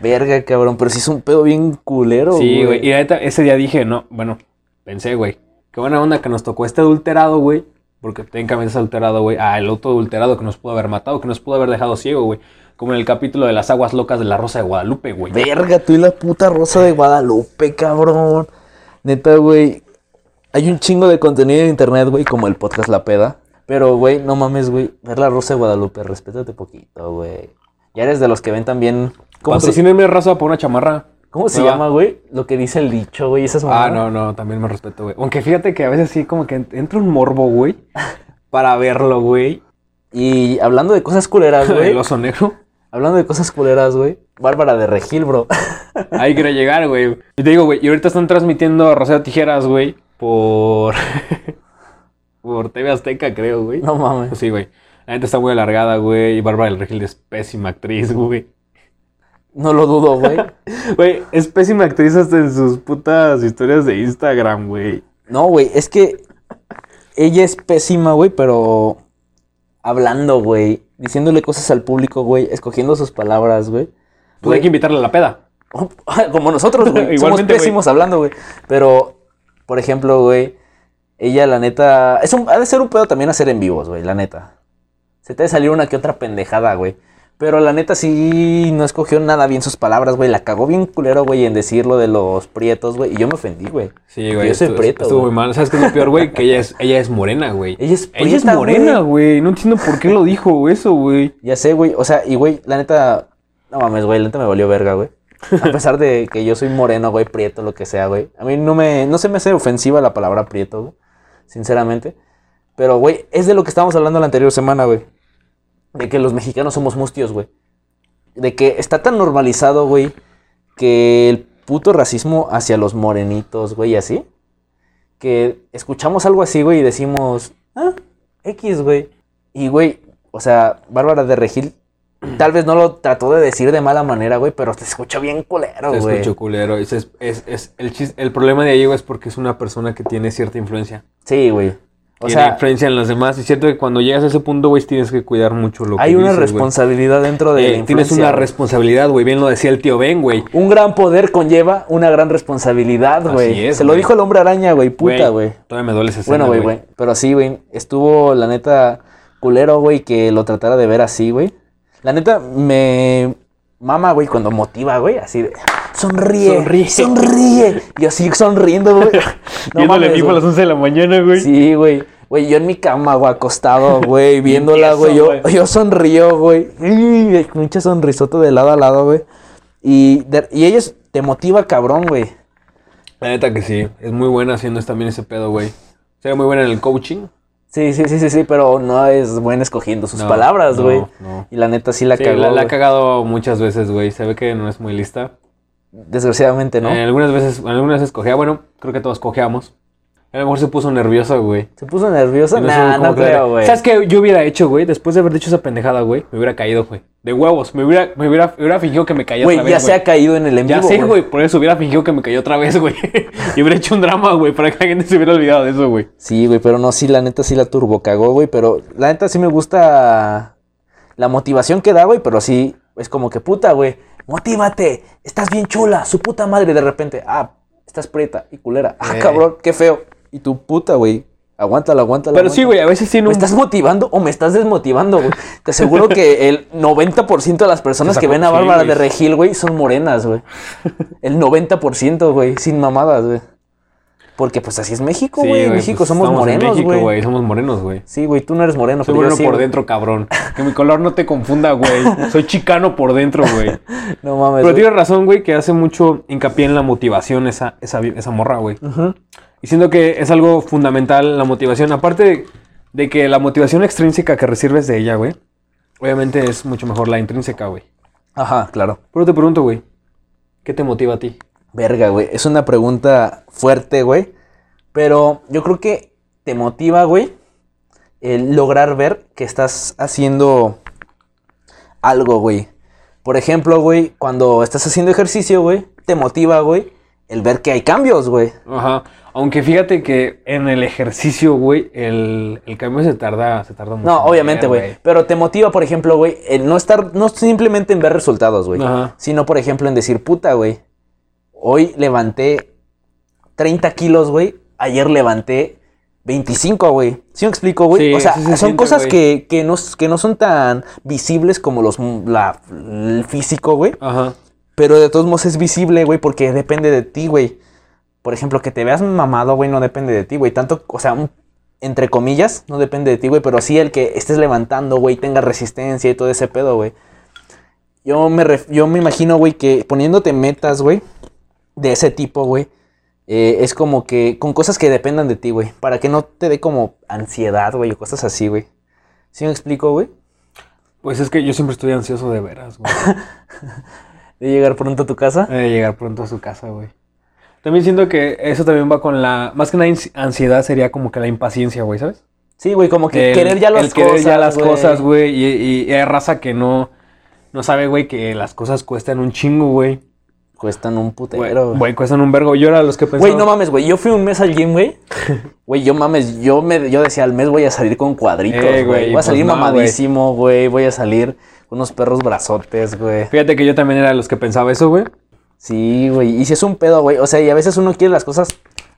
S2: Verga, cabrón, pero sí es un pedo bien culero,
S1: Sí, güey. Y ese día dije, no, bueno, pensé, güey. Qué buena onda que nos tocó este adulterado, güey. Porque técnicamente es adulterado, güey. Ah, el otro adulterado que nos pudo haber matado, que nos pudo haber dejado ciego, güey. Como en el capítulo de las aguas locas de la Rosa de Guadalupe, güey.
S2: Verga, tú y la puta rosa de Guadalupe, cabrón. Neta, güey. Hay un chingo de contenido en internet, güey, como el podcast La Peda. Pero, güey, no mames, güey. Ver la rosa de Guadalupe, respétate poquito, güey. Ya eres de los que ven también. ¿Cómo se,
S1: Patrocínenme raza por una chamarra.
S2: Cómo se llama, güey? Lo que dice el dicho, güey. Esas
S1: Ah, no, no, también me respeto, güey. Aunque fíjate que a veces sí como que entra un morbo, güey. Para verlo, güey.
S2: Y hablando de cosas culeras, güey.
S1: El oso negro.
S2: hablando de cosas culeras, güey. Bárbara de Regil, bro.
S1: Ahí quiero llegar, güey. Y te digo, güey, y ahorita están transmitiendo Rosero Tijeras, güey, por... por TV Azteca, creo, güey.
S2: no mames.
S1: Pues sí, güey. La gente está muy alargada, güey. Y Bárbara del Regil es pésima actriz, güey.
S2: No lo dudo, güey.
S1: Güey, es pésima actriz hasta en sus putas historias de Instagram, güey.
S2: No, güey, es que ella es pésima, güey, pero hablando, güey, diciéndole cosas al público, güey, escogiendo sus palabras, güey.
S1: Pues hay que invitarle a la peda.
S2: Como nosotros, güey. Somos pésimos hablando, güey. Pero, por ejemplo, güey, ella, la neta, es un, ha de ser un pedo también hacer en vivos, güey, la neta. Se te ha de salir una que otra pendejada, güey. Pero la neta sí no escogió nada bien sus palabras, güey. La cagó bien culero, güey, en decir lo de los prietos, güey. Y yo me ofendí, güey.
S1: Sí, güey.
S2: Yo soy
S1: estuvo-
S2: prieto,
S1: Estuvo muy mal. ¿Sabes qué es lo peor, güey? Que ella es, ella es morena, güey.
S2: Ella es
S1: Ella es morena, güey. No entiendo por qué lo dijo eso, güey.
S2: Ya sé, güey. O sea, y güey, la neta, No mames, güey, lenta me valió verga, güey. A pesar de que yo soy moreno, güey, prieto, lo que sea, güey. A mí no me, no se me hace ofensiva la palabra prieto, güey. Sinceramente. Pero, güey, es de lo que estábamos hablando la anterior semana, güey. De que los mexicanos somos mustios, güey. De que está tan normalizado, güey, que el puto racismo hacia los morenitos, güey, así. Que escuchamos algo así, güey, y decimos, ah, X, güey. Y, güey, o sea, Bárbara de Regil tal vez no lo trató de decir de mala manera, güey, pero te escuchó bien culero,
S1: Se
S2: güey.
S1: escuchó culero. Es, es, es, es- el, chis- el problema de ahí, güey, es porque es una persona que tiene cierta influencia.
S2: Sí, güey. O
S1: tiene
S2: sea,
S1: influencia en los demás. Y es cierto que cuando llegas a ese punto, güey, tienes que cuidar mucho lo que
S2: hay una
S1: dices,
S2: responsabilidad dentro de
S1: Eh,
S2: la
S1: tienes una responsabilidad, güey. Bien lo decía el tío Ben, güey.
S2: Un gran poder conlleva una gran responsabilidad, güey.
S1: es,
S2: Se lo dijo el hombre araña, güey. Puta, güey.
S1: Todavía me duele escena,
S2: Bueno, güey, güey. Pero sí, güey. Estuvo, la neta, culero, güey, que lo tratara de ver así, güey. La neta, me mama, güey, cuando motiva, güey. Así de, sonríe,
S1: Sonríe.
S2: sonríe. Y así sonriendo, güey. No
S1: Viéndole
S2: mames,
S1: vivo a las 11 de la mañana, güey.
S2: Sí, güey. Güey, yo en mi cama, güey, acostado, güey, viéndola, güey. Yo, yo sonrío, güey. Mucha sonrisota de lado a lado, güey. Y, de- y ellos te motiva cabrón, güey.
S1: La neta que sí. Es muy buena haciendo también ese pedo, güey. Sería muy buena en el coaching.
S2: Sí, sí, sí, sí, sí, pero no es buen escogiendo sus
S1: No,
S2: palabras, güey.
S1: no.
S2: Y la neta sí la
S1: Sí,
S2: cagó.
S1: la, la ha cagado muchas veces, güey. Se ve que no es muy lista.
S2: Desgraciadamente, ¿no?
S1: Eh, algunas veces, algunas veces cogea, bueno, creo que todos cojeamos. A lo mejor se puso nerviosa, güey.
S2: ¿Se puso nerviosa?
S1: No
S2: Nah, no creo, güey.
S1: ¿Sabes qué yo hubiera hecho, güey? Después de haber dicho esa pendejada, güey, me hubiera caído, güey. De huevos. Me hubiera, me hubiera, me hubiera fingido que me caía
S2: Güey,
S1: otra
S2: ya
S1: vez,
S2: se ha
S1: güey.
S2: caído en el en
S1: Ya sé, güey. Por eso hubiera fingido que me cayó otra vez, güey. y hubiera hecho un drama, güey, para que la gente se hubiera olvidado de eso, güey.
S2: Sí, güey, pero no, sí, la neta sí la turbo cagó, güey. Pero la neta sí me gusta la motivación que da, güey. Pero sí, es como que puta, güey. Motívate, estás bien chula, su puta madre. De repente, ah, estás prieta y culera. Ah,
S1: Eh.
S2: cabrón, qué feo. Y tu puta, güey. Aguántala, aguántala.
S1: Pero sí, güey, a veces tiene
S2: ¿Me
S1: un...
S2: estás motivando o me estás desmotivando, güey? Te aseguro que el 90% de las personas que ven a
S1: sí,
S2: Bárbara de Regil, güey, son morenas, güey. El 90%, güey, sin mamadas, güey. Porque pues así es México,
S1: Sí,
S2: güey. México
S1: pues,
S2: somos morenos,
S1: México,
S2: güey.
S1: Somos morenos, güey.
S2: Sí, güey, tú no eres moreno,
S1: Soy
S2: pero yo
S1: moreno
S2: sí,
S1: por dentro, cabrón. Que mi color no te confunda, güey. Soy chicano por dentro, güey.
S2: No mames.
S1: Pero tienes razón, güey, que hace mucho hincapié en la motivación esa, esa, esa morra, güey.
S2: Ujú.
S1: Y siento que es algo fundamental la motivación. Aparte de, de que la motivación extrínseca que recibes de ella, güey, obviamente es mucho mejor la intrínseca, güey.
S2: Ajá, claro.
S1: Pero te pregunto, güey, ¿qué te motiva a ti?
S2: Verga, güey. Es una pregunta fuerte, güey. Pero yo creo que te motiva, güey, el lograr ver que estás haciendo algo, güey. Por ejemplo, güey, cuando estás haciendo ejercicio, güey, te motiva, güey, el ver que hay cambios, güey.
S1: Ajá. Aunque fíjate que en el ejercicio, güey, el, el cambio se tarda, se tarda mucho.
S2: No,
S1: en
S2: obviamente, güey. Pero te motiva, por ejemplo, güey, el no estar, no simplemente en ver resultados, güey.
S1: Ajá.
S2: Sino, por ejemplo, en decir, puta, güey. Hoy levanté 30 kilos, güey. Ayer levanté 25, güey. ¿Sí me explico, güey?
S1: Sí,
S2: o sea,
S1: se
S2: son
S1: siente,
S2: cosas que, que, no, que no son tan visibles como los, la, el físico, güey.
S1: Ajá.
S2: Pero de todos modos es visible, güey, porque depende de ti, güey. Por ejemplo, que te veas mamado, güey, no depende de ti, güey. Tanto, o sea, un- entre comillas, no depende de ti, güey. Pero sí el que estés levantando, güey, tenga resistencia y todo ese pedo, güey. Yo me, ref- yo me imagino, güey, que poniéndote metas, güey, de ese tipo, güey, eh, es como que con cosas que dependan de ti, güey. Para que no te dé como ansiedad, güey, o cosas así, güey. ¿Sí me explico, güey?
S1: Pues es que yo siempre estoy ansioso de veras, güey.
S2: De llegar pronto a tu casa.
S1: de llegar pronto a su casa, güey. También siento que eso también va con la... Más que una ansiedad sería como que la impaciencia, güey, ¿sabes?
S2: Sí, güey, como que
S1: El-
S2: querer ya las
S1: el querer
S2: cosas.
S1: ya las cosas, güey. Y, y- y hay raza que no, no sabe, güey, que las cosas cuestan un chingo, güey.
S2: Cuestan un
S1: Güey,
S2: putero. güey.
S1: güey, cuestan un vergo. Yo era los que pensaba...
S2: Güey, no mames, güey. Yo fui un mes al gym, güey. Güey, yo mames, yo me yo decía al mes voy a salir con cuadritos,
S1: Eh, güey,
S2: güey. voy a
S1: pues
S2: salir
S1: no,
S2: mamadísimo, güey. Voy a salir con unos perros brazotes, güey.
S1: Fíjate que yo también era de los que pensaba eso, güey.
S2: Sí, güey. Y si es un pedo, güey. O sea, y a veces uno quiere las cosas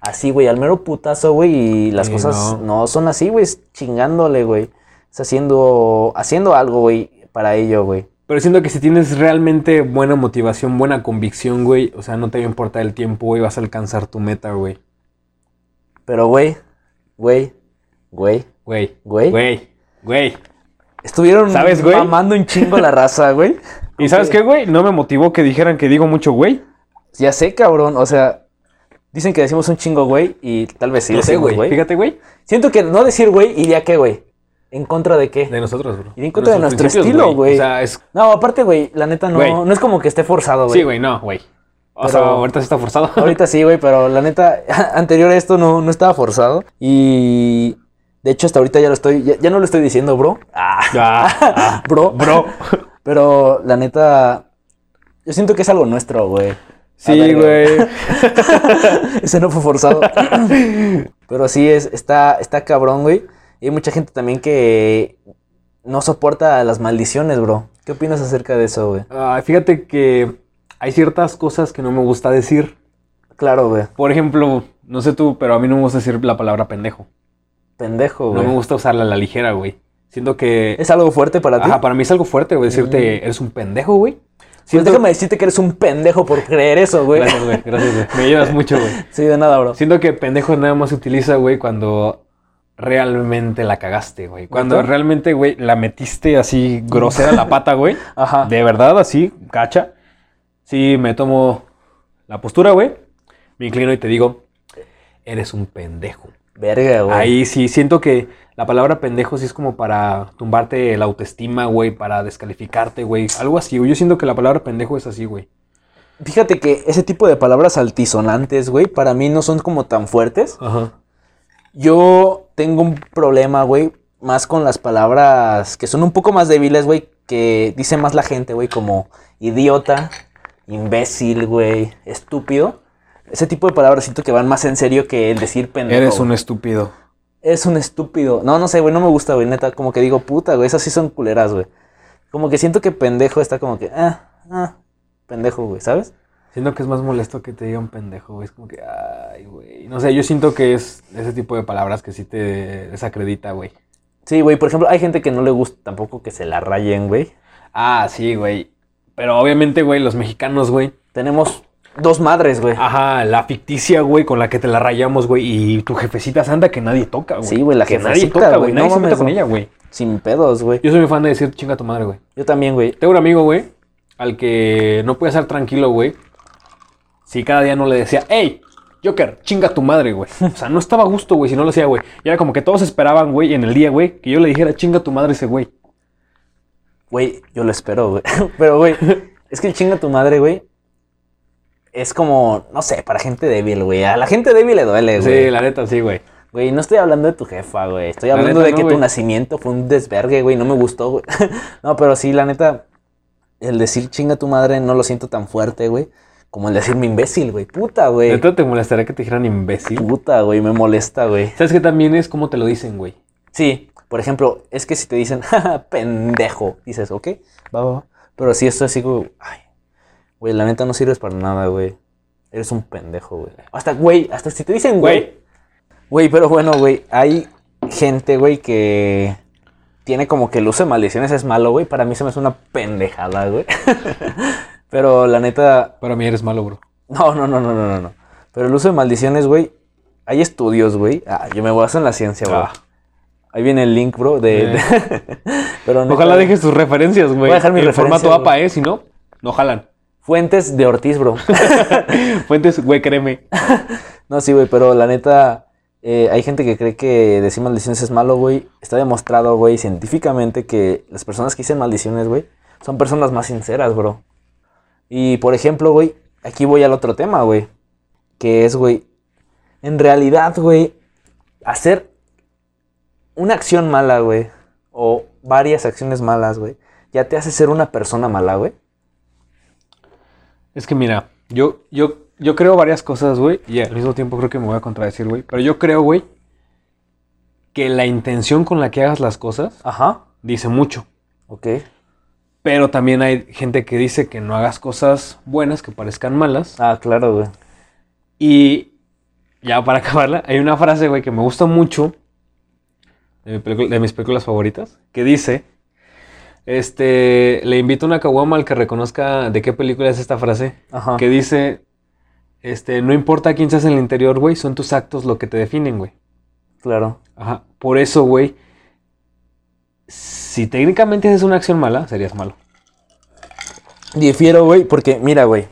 S2: así, güey, al mero putazo, güey. Y las
S1: Sí,
S2: cosas
S1: no.
S2: no. son así, güey. Es chingándole, güey. Es haciendo, haciendo algo, güey, para ello, güey.
S1: Pero siento que si tienes realmente buena motivación, buena convicción, güey, o sea, no te va a importar el tiempo, güey, vas a alcanzar tu meta, güey.
S2: Pero, güey, güey, güey,
S1: Güey,
S2: Güey.
S1: güey, güey.
S2: Estuvieron
S1: ¿Sabes, güey?
S2: mamando un chingo la raza, güey.
S1: ¿Y sabes qué, güey? No me motivó que dijeran que digo mucho güey.
S2: Ya sé, cabrón. O sea, dicen que decimos un chingo güey y tal vez sí
S1: No sé,
S2: decimos
S1: güey. Fíjate, güey.
S2: Siento que no decir güey iría qué, güey. ¿En contra de qué?
S1: De nosotros, bro.
S2: Y en contra de nuestro estilo, güey.
S1: O sea, es...
S2: No, aparte, güey, la neta no, no es como que esté forzado, güey.
S1: Sí, güey, no, güey. O
S2: Pero-
S1: sea, ahorita sí está forzado.
S2: Ahorita sí, güey, pero la neta, anterior a esto no, no estaba forzado. Y de hecho, hasta ahorita ya lo estoy, ya, ya no lo estoy diciendo, bro. Ah,
S1: Ah, ah,
S2: bro.
S1: bro.
S2: Pero la neta, yo siento que es algo nuestro, güey.
S1: Sí, güey.
S2: Ese no fue forzado. Pero sí, es, está, está cabrón, güey. Y hay mucha gente también que no soporta las maldiciones, bro. ¿Qué opinas acerca de eso, güey?
S1: Ah, fíjate que hay ciertas cosas que no me gusta decir.
S2: Claro, güey.
S1: Por ejemplo, no sé tú, pero a mí no me gusta decir la palabra pendejo.
S2: Pendejo,
S1: No
S2: güey.
S1: me gusta usarla a la ligera, güey. Siento que...
S2: ¿Es algo fuerte para ti?
S1: Ajá, para mí es algo fuerte, güey. Decirte, eres un pendejo, güey.
S2: Pues
S1: Siento...
S2: déjame decirte que eres un pendejo por creer eso, güey.
S1: Gracias, güey. Gracias, güey. Me ayudas mucho, güey.
S2: Sí, de nada, bro.
S1: Siento que pendejo nada más se utiliza, güey, cuando realmente la cagaste, güey. Cuando realmente, güey, la metiste así grosera la pata, güey.
S2: Ajá.
S1: De verdad, así, cacha. Sí, me tomo la postura, güey. Me inclino y te digo, eres un pendejo.
S2: Verga, güey.
S1: Ahí sí, siento que la palabra pendejo sí es como para tumbarte la autoestima, güey, para descalificarte, güey. Algo así, güey. Yo siento que la palabra pendejo es así, güey.
S2: Fíjate que ese tipo de palabras altisonantes, güey, para mí no son como tan fuertes.
S1: Ajá.
S2: Yo tengo un problema, güey, más con las palabras que son un poco más débiles, güey, que dice más la gente, güey, como idiota, imbécil, güey, estúpido. Ese tipo de palabras siento que van más en serio que el decir pendejo.
S1: Eres un estúpido.
S2: Es un estúpido. No, no sé, güey, no me gusta, güey, neta. Como que digo, puta, güey, esas sí son culeras, güey. Como que siento que pendejo está como que, ah, ah, pendejo, güey, ¿sabes?
S1: Siento que es más molesto que te digan pendejo, güey. Es como que, ay, güey. No sé, yo siento que es ese tipo de palabras que sí te desacredita, güey.
S2: Sí, güey, por ejemplo, hay gente que no le gusta tampoco que se la rayen, güey.
S1: Ah, sí, güey. Pero obviamente, güey, los mexicanos, güey.
S2: Tenemos dos madres, güey.
S1: Ajá, la ficticia, güey, con la que te la rayamos, güey. Y tu jefecita santa que nadie toca, güey.
S2: Sí, güey, la
S1: que nadie
S2: jefecita,
S1: toca,
S2: güey,
S1: güey.
S2: no
S1: Nadie se
S2: mames,
S1: mete con
S2: güey.
S1: ella, güey.
S2: Sin pedos, güey.
S1: Yo soy muy fan de decir chinga tu madre, güey.
S2: Yo también, güey.
S1: Tengo un amigo, güey, al que no puede estar tranquilo, güey. Si cada día no le decía, hey, Joker, chinga tu madre, güey. O sea, no estaba a gusto, güey, si no lo hacía, güey. Y era como que todos esperaban, güey, en el día, güey, que yo le dijera, chinga tu madre ese güey.
S2: Güey, yo lo espero, güey. Pero, güey, es que el chinga tu madre, güey. Es como, no sé, para gente débil, güey. A la gente débil le duele, güey.
S1: Sí, la neta, sí, güey.
S2: Güey, no estoy hablando de tu jefa, güey. Estoy
S1: La
S2: hablando
S1: neta,
S2: de
S1: no,
S2: que tu nacimiento fue un desvergue, güey. No me gustó, güey. no, pero sí, la neta, el decir chinga tu madre no lo siento tan fuerte, güey. Como el decirme imbécil, güey. Puta, güey.
S1: Neta te molestaría que te dijeran imbécil.
S2: Puta, güey, me molesta, güey.
S1: ¿Sabes qué también es cómo te lo dicen, güey?
S2: Sí, por ejemplo, es que si te dicen, "Jaja, pendejo, dices, ok, va, va, va. Pero si esto así, güey, ay, güey, la neta no sirves para nada, güey. Eres un pendejo, güey. Hasta, güey, hasta si te dicen, güey. Güey, pero bueno, güey, hay gente, güey, que tiene como que el uso de maldiciones es malo, güey. Para mí se me hace una pendejada, güey. pero la neta,
S1: Para mí eres malo, bro.
S2: no, no, no, no, no, no, no. Pero el uso de maldiciones, güey, hay estudios, güey. Ah, yo me baso en la ciencia, güey.
S1: Ah.
S2: Ahí viene el link, bro. De, de- Pero neta,
S1: Ojalá dejes tus referencias, güey.
S2: Voy a dejar mi
S1: en
S2: referencia,
S1: formato APA,
S2: güey.
S1: ¿eh? Si no, no jalan.
S2: Fuentes de Ortiz, bro.
S1: Fuentes, güey, créeme.
S2: no, sí, güey, pero la neta, eh, hay gente que cree que decir maldiciones es malo, güey. Está demostrado, güey, científicamente que las personas que dicen maldiciones, güey, son personas más sinceras, bro. Y, por ejemplo, güey, aquí voy al otro tema, güey. Que es, güey, en realidad, güey, hacer una acción mala, güey, o varias acciones malas, güey, ya te hace ser una persona mala, güey.
S1: Es que mira, yo, yo, yo creo varias cosas, güey, y al mismo tiempo creo que me voy a contradecir, güey. Pero yo creo, güey, que la intención con la que hagas las cosas
S2: Ajá.
S1: dice mucho.
S2: Ok.
S1: Pero también hay gente que dice que no hagas cosas buenas que parezcan malas.
S2: Ah, claro, güey.
S1: Y ya para acabarla, hay una frase, güey, que me gusta mucho de, mi de mis películas favoritas, que dice, este, le invito una caguama al que reconozca de qué película es esta frase,
S2: Ajá.
S1: que dice, este, no importa quién seas en el interior, güey, son tus actos lo que te definen, güey.
S2: Claro.
S1: Ajá, por eso, güey, si técnicamente haces una acción mala, serías malo.
S2: Difiero, güey, porque mira, güey.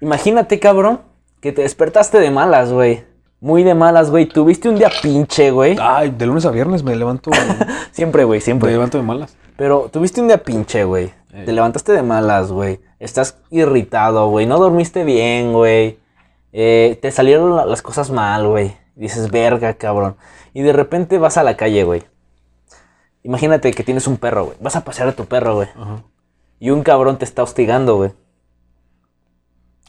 S2: Imagínate, cabrón, que te despertaste de malas, güey. Muy de malas, güey. Tuviste un día pinche, güey.
S1: Ay, de lunes a viernes me levanto.
S2: Siempre, güey,
S1: me
S2: siempre.
S1: levanto de malas.
S2: Pero tuviste un día pinche, güey.
S1: Ey.
S2: Te levantaste de malas, güey. Estás irritado, güey. No dormiste bien, güey. Eh, te salieron la- las cosas mal, güey. Dices, verga, cabrón. Y de repente vas a la calle, güey. Imagínate que tienes un perro, güey. Vas a pasear a tu perro, güey. Y un cabrón te está hostigando, güey.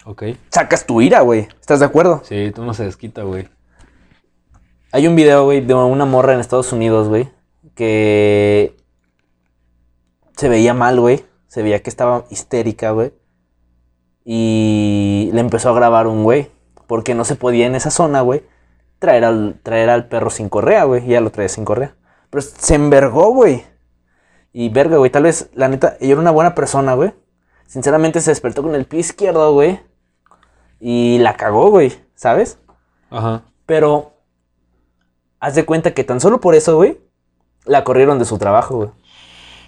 S1: Ok.
S2: Sacas tu ira, güey. ¿Estás de acuerdo?
S1: Sí, tú no se desquita, güey.
S2: Hay un video, güey, de una morra en Estados Unidos, güey, que se veía mal, güey. Se veía que estaba histérica, güey. Y le empezó a grabar un güey. Porque no se podía en esa zona, güey, traer al, traer al perro sin correa, güey. Y ya lo traía sin correa. Pero se envergó, güey. Y verga, güey, tal vez, la neta, ella era una buena persona, güey. Sinceramente se despertó con el pie izquierdo, güey. Y la cagó, güey, ¿sabes?
S1: Ajá.
S2: Pero haz de cuenta que tan solo por eso, güey, la corrieron de su trabajo, güey.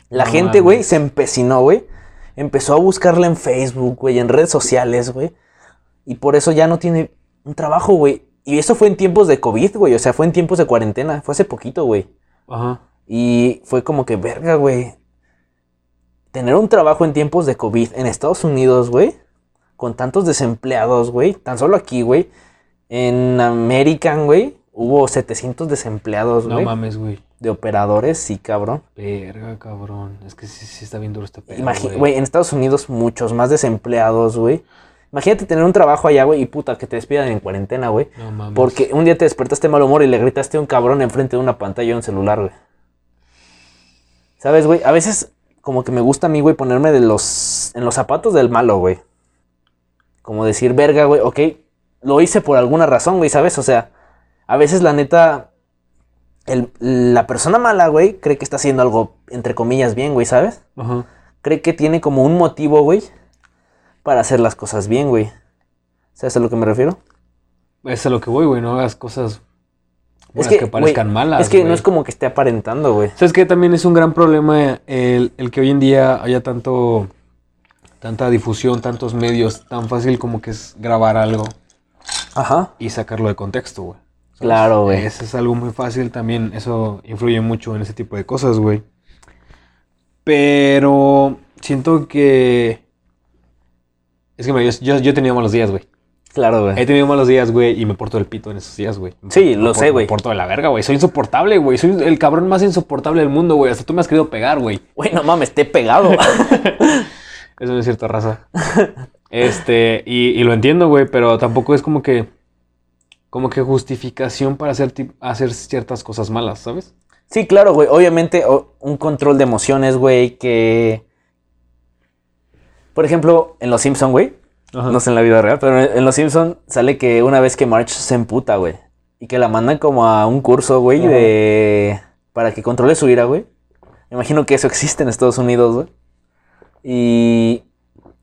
S2: La
S1: No
S2: gente, güey, se empecinó, güey. Empezó a buscarla en Facebook, güey, en redes sociales, güey. Y por eso ya no tiene un trabajo, güey. Y eso fue en tiempos de COVID, güey. O sea, fue en tiempos de cuarentena. Fue hace poquito, güey.
S1: Ajá.
S2: Y fue como que, verga, güey. Tener un trabajo en tiempos de COVID en Estados Unidos, güey. Con tantos desempleados, güey. Tan solo aquí, güey. En American, güey. Hubo 700 desempleados,
S1: No
S2: güey.
S1: mames, güey.
S2: de operadores, sí, cabrón.
S1: Verga, cabrón. Es que sí, sí está bien duro este pedo,
S2: Güey, en Estados Unidos muchos más desempleados, güey. Imagínate tener un trabajo allá, güey, y puta, que te despidan en cuarentena, güey.
S1: No mames.
S2: Porque un día te despertaste de mal humor y le gritaste a un cabrón enfrente de una pantalla o un celular, güey. ¿Sabes, güey? A veces como que me gusta a mí, güey, ponerme de los... en los zapatos del malo, güey. Como decir, verga, güey, ok, lo hice por alguna razón, güey, ¿sabes? O sea, a veces la neta, el- la persona mala, güey, cree que está haciendo algo, entre comillas, bien, güey, ¿sabes?
S1: Ajá.
S2: Cree que tiene como un motivo, güey, para hacer las cosas bien, güey. ¿Sabes a lo que me refiero?
S1: Es a lo que voy, güey. No hagas cosas buenas
S2: que,
S1: que, parezcan malas.
S2: Es que no es como que esté aparentando, güey.
S1: ¿Sabes qué? También es un gran problema el, el que hoy en día haya tanto tanta difusión, tantos medios, tan fácil como que es grabar algo
S2: Ajá.
S1: y sacarlo de contexto, güey.
S2: Claro, güey.
S1: Eso es algo muy fácil también, eso influye mucho en ese tipo de cosas, güey. Pero siento que... Es que yo, yo, yo he tenido malos días, güey.
S2: Claro,
S1: He
S2: güey.
S1: tenido malos días, güey, y me porto del pito en esos días, güey.
S2: Sí, lo sé, güey.
S1: Me porto de la verga, güey. Soy insoportable, güey. Soy el cabrón más insoportable del mundo, güey. Hasta tú me has querido pegar, güey.
S2: Güey, no mames, te he pegado.
S1: Eso no es cierto, raza. Este, y, y lo entiendo, güey, pero tampoco es como que. Como que justificación para hacer, hacer ciertas cosas malas, ¿sabes?
S2: sí, claro, güey. Obviamente, o- un control de emociones, güey, que... Por ejemplo, en Los Simpson, güey. No sé en la vida real, pero en Los Simpson sale que una vez que Marge se emputa, güey. Y que la mandan como a un curso, güey, de... Para que controle su ira, güey. Me imagino que eso existe en Estados Unidos, güey. Y...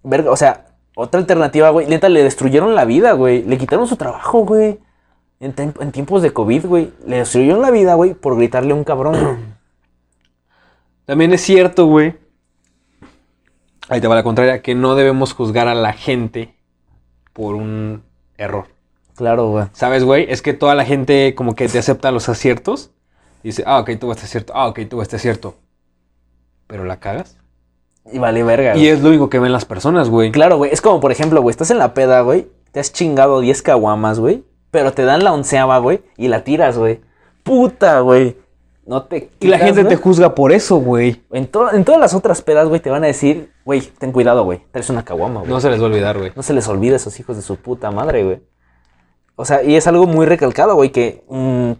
S2: Verga, o sea, otra alternativa, güey. Neta, le destruyeron la vida, güey. Le quitaron su trabajo, güey. En, tiempos de COVID, güey. Le destruyeron la vida, güey, por gritarle a un cabrón.
S1: También es cierto, güey. Ahí te va la contraria, que no debemos juzgar a la gente por un error.
S2: claro, güey.
S1: ¿Sabes, güey? Es que toda la gente como que te acepta los aciertos. Dice, ah, ok, tuvo este acierto. Ah, ok, tuvo este acierto. Pero la cagas.
S2: Y vale verga,
S1: Y
S2: güey.
S1: es lo único que ven las personas, güey.
S2: Claro, güey. Es como, por ejemplo, güey, estás en la peda, güey. Te has chingado 10 caguamas, güey. Pero te dan la onceava, güey. Y la tiras, güey. Puta, güey. No te
S1: Y la
S2: quitas,
S1: gente te juzga por eso, güey.
S2: En, to- en todas las otras pedas, güey, te van a decir, güey, ten cuidado, güey. Traes una caguama, güey.
S1: No se les va a olvidar, güey.
S2: No se les olvide a esos hijos de su puta madre, güey. O sea, y es algo muy recalcado, güey, que mm,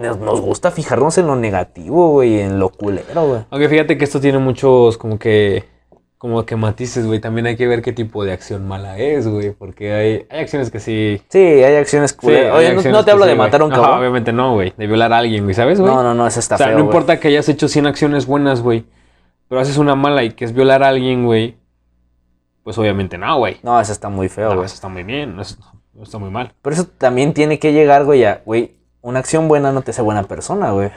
S2: nos, nos gusta fijarnos en lo negativo, güey, en lo culero, güey.
S1: Aunque fíjate que esto tiene muchos como que como que matices, güey. También hay que ver qué tipo de acción mala es, güey. Porque hay, hay acciones que sí.
S2: Sí, hay acciones
S1: sí, hay
S2: Oye, no, no te
S1: que
S2: hablo
S1: sí,
S2: de matar a un cabrón.
S1: obviamente no, güey. De violar a alguien, güey, ¿sabes, güey?
S2: No, no, no, eso está
S1: o sea,
S2: feo,
S1: no importa que hayas hecho 100 acciones buenas, güey. Pero haces una mala y que es violar a alguien, güey. Pues obviamente no, güey.
S2: No, eso está muy feo,
S1: No,
S2: güey.
S1: eso está muy bien. Eso está muy mal.
S2: Pero eso también tiene que llegar, güey, a, güey, una acción buena no te hace buena persona, güey.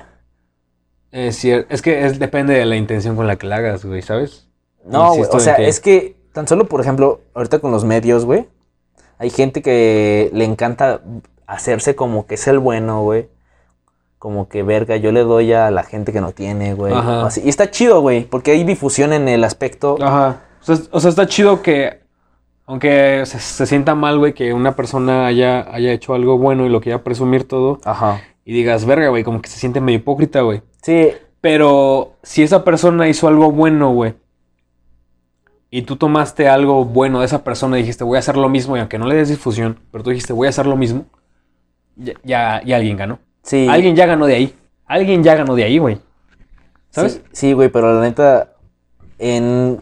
S1: Es cierto. Es que es, depende de la intención con la que la hagas, güey, ¿sabes?
S2: No, güey. O sea,
S1: que-
S2: es que tan solo, por ejemplo, ahorita con los medios, güey, hay gente que le encanta hacerse como que es el bueno, güey. Como que verga, yo le doy a la gente que no tiene, güey. Así. Y está chido, güey, porque hay difusión en el aspecto.
S1: Ajá. O sea, o sea, está chido que, aunque se, se sienta mal, güey, que una persona haya, haya hecho algo bueno y lo quiera presumir todo,
S2: Ajá.
S1: y digas, verga, güey, como que se siente medio hipócrita, güey.
S2: Sí,
S1: Pero si esa persona hizo algo bueno, güey, y tú tomaste algo bueno de esa persona y dijiste, voy a hacer lo mismo, y aunque no le des difusión, pero tú dijiste, voy a hacer lo mismo, ya, ya, ya alguien ganó.
S2: sí.
S1: Alguien ya ganó de ahí. Alguien ya ganó de ahí, güey. ¿Sabes?
S2: Sí, Sí, güey, pero la neta, en...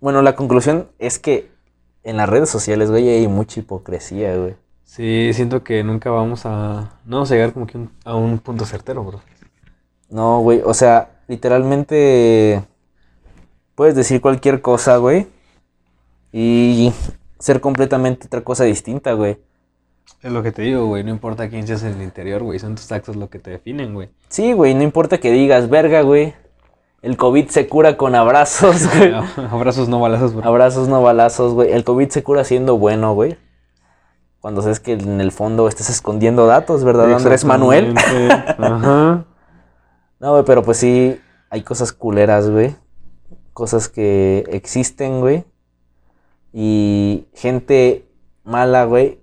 S2: Bueno, la conclusión es que en las redes sociales, güey, hay mucha hipocresía, güey.
S1: Sí, siento que nunca vamos a. No vamos a llegar como que un- a un punto certero, bro.
S2: No, güey, o sea, literalmente puedes decir cualquier cosa, güey, y ser completamente otra cosa distinta, güey.
S1: Es lo que te digo, güey. No importa quién seas en el interior, güey. Son tus actos lo que te definen, güey.
S2: Sí, güey, no importa que digas, verga, güey, el COVID se cura con abrazos, güey.
S1: Abrazos no balazos, bro.
S2: Abrazos, no balazos, güey. El COVID se cura siendo bueno, güey. Cuando sabes que en el fondo estás escondiendo datos, ¿verdad, Andrés Manuel?
S1: Ajá.
S2: No, güey, pero pues sí, hay cosas culeras, güey. Cosas que existen, güey. Y gente mala, güey,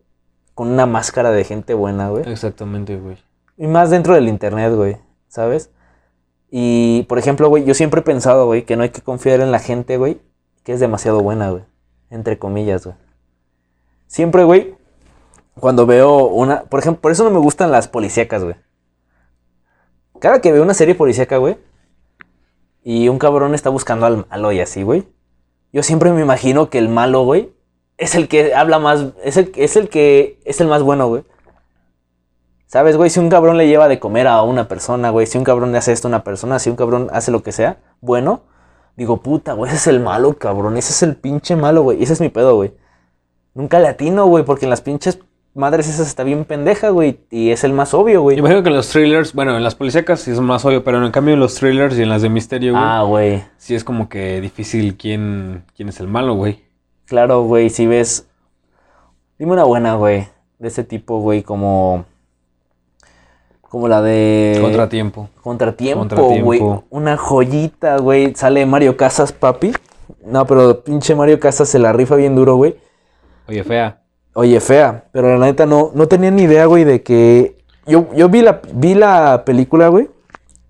S2: con una máscara de gente buena, güey.
S1: Exactamente, güey.
S2: Y más dentro del internet, güey, ¿sabes? Y, por ejemplo, güey, yo siempre he pensado, güey, que no hay que confiar en la gente, güey, que es demasiado buena, güey. Entre comillas, güey. Siempre, güey, cuando veo una... Por ejemplo, por eso no me gustan las policíacas, güey. Cada que veo una serie policíaca, güey, y un cabrón está buscando al malo y así, güey, yo siempre me imagino que el malo, güey, es el que habla más... Es el, es el que es el más bueno, güey. ¿Sabes, güey? Si un cabrón le lleva de comer a una persona, güey, si un cabrón le hace esto a una persona, si un cabrón hace lo que sea, bueno, digo, puta, güey, ese es el malo, cabrón, ese es el pinche malo, güey, ese es mi pedo, güey. Nunca le atino, güey, porque en las pinches madres esas está bien pendeja, güey, y es el más obvio, güey.
S1: Yo imagino que en los thrillers, bueno, en las policíacas sí es más obvio, pero en cambio en los thrillers y en las de misterio, güey,
S2: Ah, güey,
S1: sí es como que difícil quién, quién es el malo, güey.
S2: claro, güey, si ves... Dime una buena, güey, de ese tipo, güey, como... Como la de...
S1: Contratiempo.
S2: Contratiempo,
S1: Contratiempo.
S2: güey. Una joyita, güey. Sale Mario Casas, papi. No, pero pinche Mario Casas se la rifa bien duro, güey.
S1: Oye, fea.
S2: Oye, fea. Pero la neta no, no tenía ni idea, güey, de que. Yo, yo vi, la, vi la película, güey.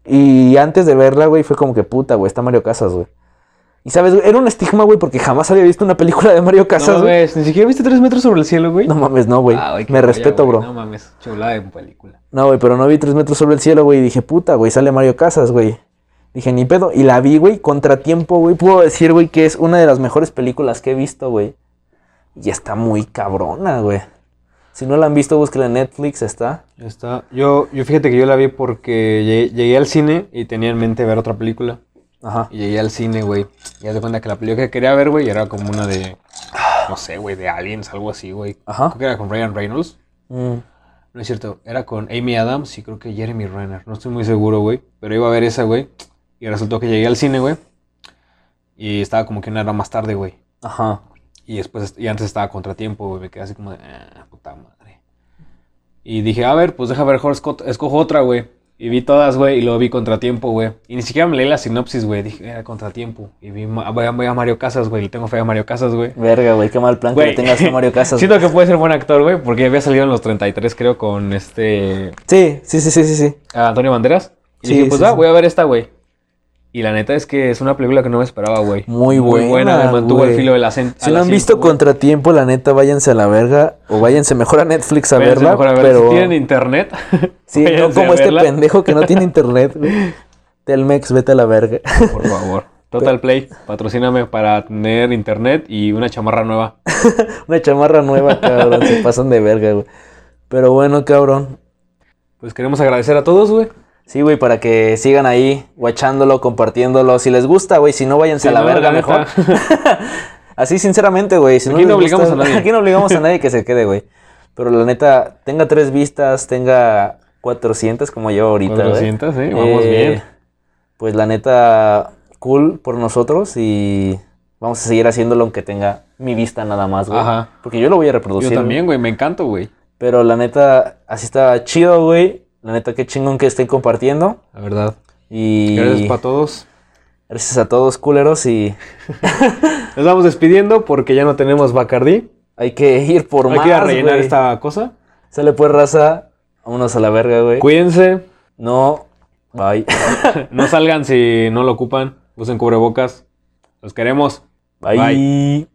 S2: Y antes de verla, güey, fue como que puta, güey, está Mario Casas, güey. Y sabes, güey, era un estigma, güey, porque jamás había visto una película de Mario Casas,
S1: no mames, ni siquiera viste tres metros sobre el cielo, güey.
S2: No mames, no, güey.
S1: Ah,
S2: Me respeto,
S1: güey.
S2: bro.
S1: No mames, chulada de película.
S2: No, güey, pero no vi tres metros sobre el cielo, güey. Y dije, puta, güey, sale Mario Casas, güey. Dije, ni pedo. Y la vi, güey, contratiempo, güey. Puedo decir, güey, que es una de las mejores películas que he visto, güey. Y está muy cabrona, güey. Si no la han visto, búsquela en Netflix, está.
S1: Está. Yo, yo fíjate que yo la vi porque llegué, llegué al cine y tenía en mente ver otra película.
S2: Ajá.
S1: Y llegué al cine, güey. Y haz de cuenta que la película que quería ver, güey, era como una de. No sé, güey, de Aliens, algo así, güey.
S2: Ajá.
S1: Creo que era con Ryan Reynolds.
S2: Mm,
S1: No es cierto, era con Amy Adams y creo que Jeremy Renner. No estoy muy seguro, güey. Pero iba a ver esa, güey. Y resultó que llegué al cine, güey. Y estaba como que una hora más tarde, güey.
S2: Ajá.
S1: Y después, y antes estaba contratiempo, güey. Me quedé así como de, ah, puta madre. Y dije, a ver, pues deja ver, mejor esco- escojo otra, güey. Y vi todas, güey, y luego vi contratiempo, güey. Y ni siquiera me leí la sinopsis, güey. Dije, era contratiempo. Y vi, voy a, voy a Mario Casas, güey. Le tengo fe a Mario Casas, güey.
S2: Verga, güey, qué mal plan que
S1: Güey.
S2: le tengas a Mario Casas.
S1: Siento que puede ser buen actor, güey, porque había salido en los 33, creo, con este.
S2: Sí, sí, sí, sí, sí, sí.
S1: a Antonio Banderas. Y
S2: Sí,
S1: dije, pues
S2: sí,
S1: va,
S2: sí.
S1: voy a ver esta, güey. Y la neta es que es una película que no me esperaba, güey.
S2: Muy buena,
S1: Me mantuvo el filo del acento.
S2: Si no han visto Contratiempo, la neta, váyanse a la verga. O váyanse mejor a Netflix a verla.
S1: Mejor a ver,
S2: pero...
S1: Si tienen internet.
S2: Sí, no como este
S1: verla.
S2: pendejo que no tiene internet, güey. Telmex, vete a la verga.
S1: Por favor. Total Play, patrocíname para tener internet y una chamarra nueva.
S2: Una chamarra nueva, cabrón. Se pasan de verga, güey. Pero bueno, cabrón.
S1: Pues queremos agradecer a todos, güey.
S2: Sí, güey, para que sigan ahí, guachándolo, compartiéndolo. Si les gusta, güey, si no, váyanse
S1: Sí,
S2: a la
S1: no,
S2: verga
S1: la
S2: mejor. Así, sinceramente, güey. Si
S1: Aquí no
S2: les
S1: obligamos a nadie.
S2: Aquí no obligamos a nadie que se quede, güey. Pero la neta, tenga tres vistas, tenga 400 como yo ahorita, güey.
S1: 400, ¿eh? Vamos
S2: Eh,
S1: bien.
S2: Pues la neta, cool por nosotros y vamos a seguir haciéndolo aunque tenga mi vista nada más, güey.
S1: Ajá.
S2: Porque yo lo voy a
S1: Yo
S2: reproducir.
S1: también, güey, me encanto, güey.
S2: Pero la neta, así está chido, güey. La neta, qué chingón que estén compartiendo.
S1: La verdad.
S2: Y
S1: Gracias para todos.
S2: gracias a todos, culeros. Y
S1: Nos vamos despidiendo porque ya no tenemos Bacardí.
S2: hay que ir por
S1: Hay
S2: más,
S1: que ir a rellenar esta cosa.
S2: Sale pues, raza. Vámonos a la verga, güey.
S1: Cuídense.
S2: No. Bye.
S1: No salgan si no lo ocupan. Usen cubrebocas. Los queremos.
S2: Bye.
S1: Bye.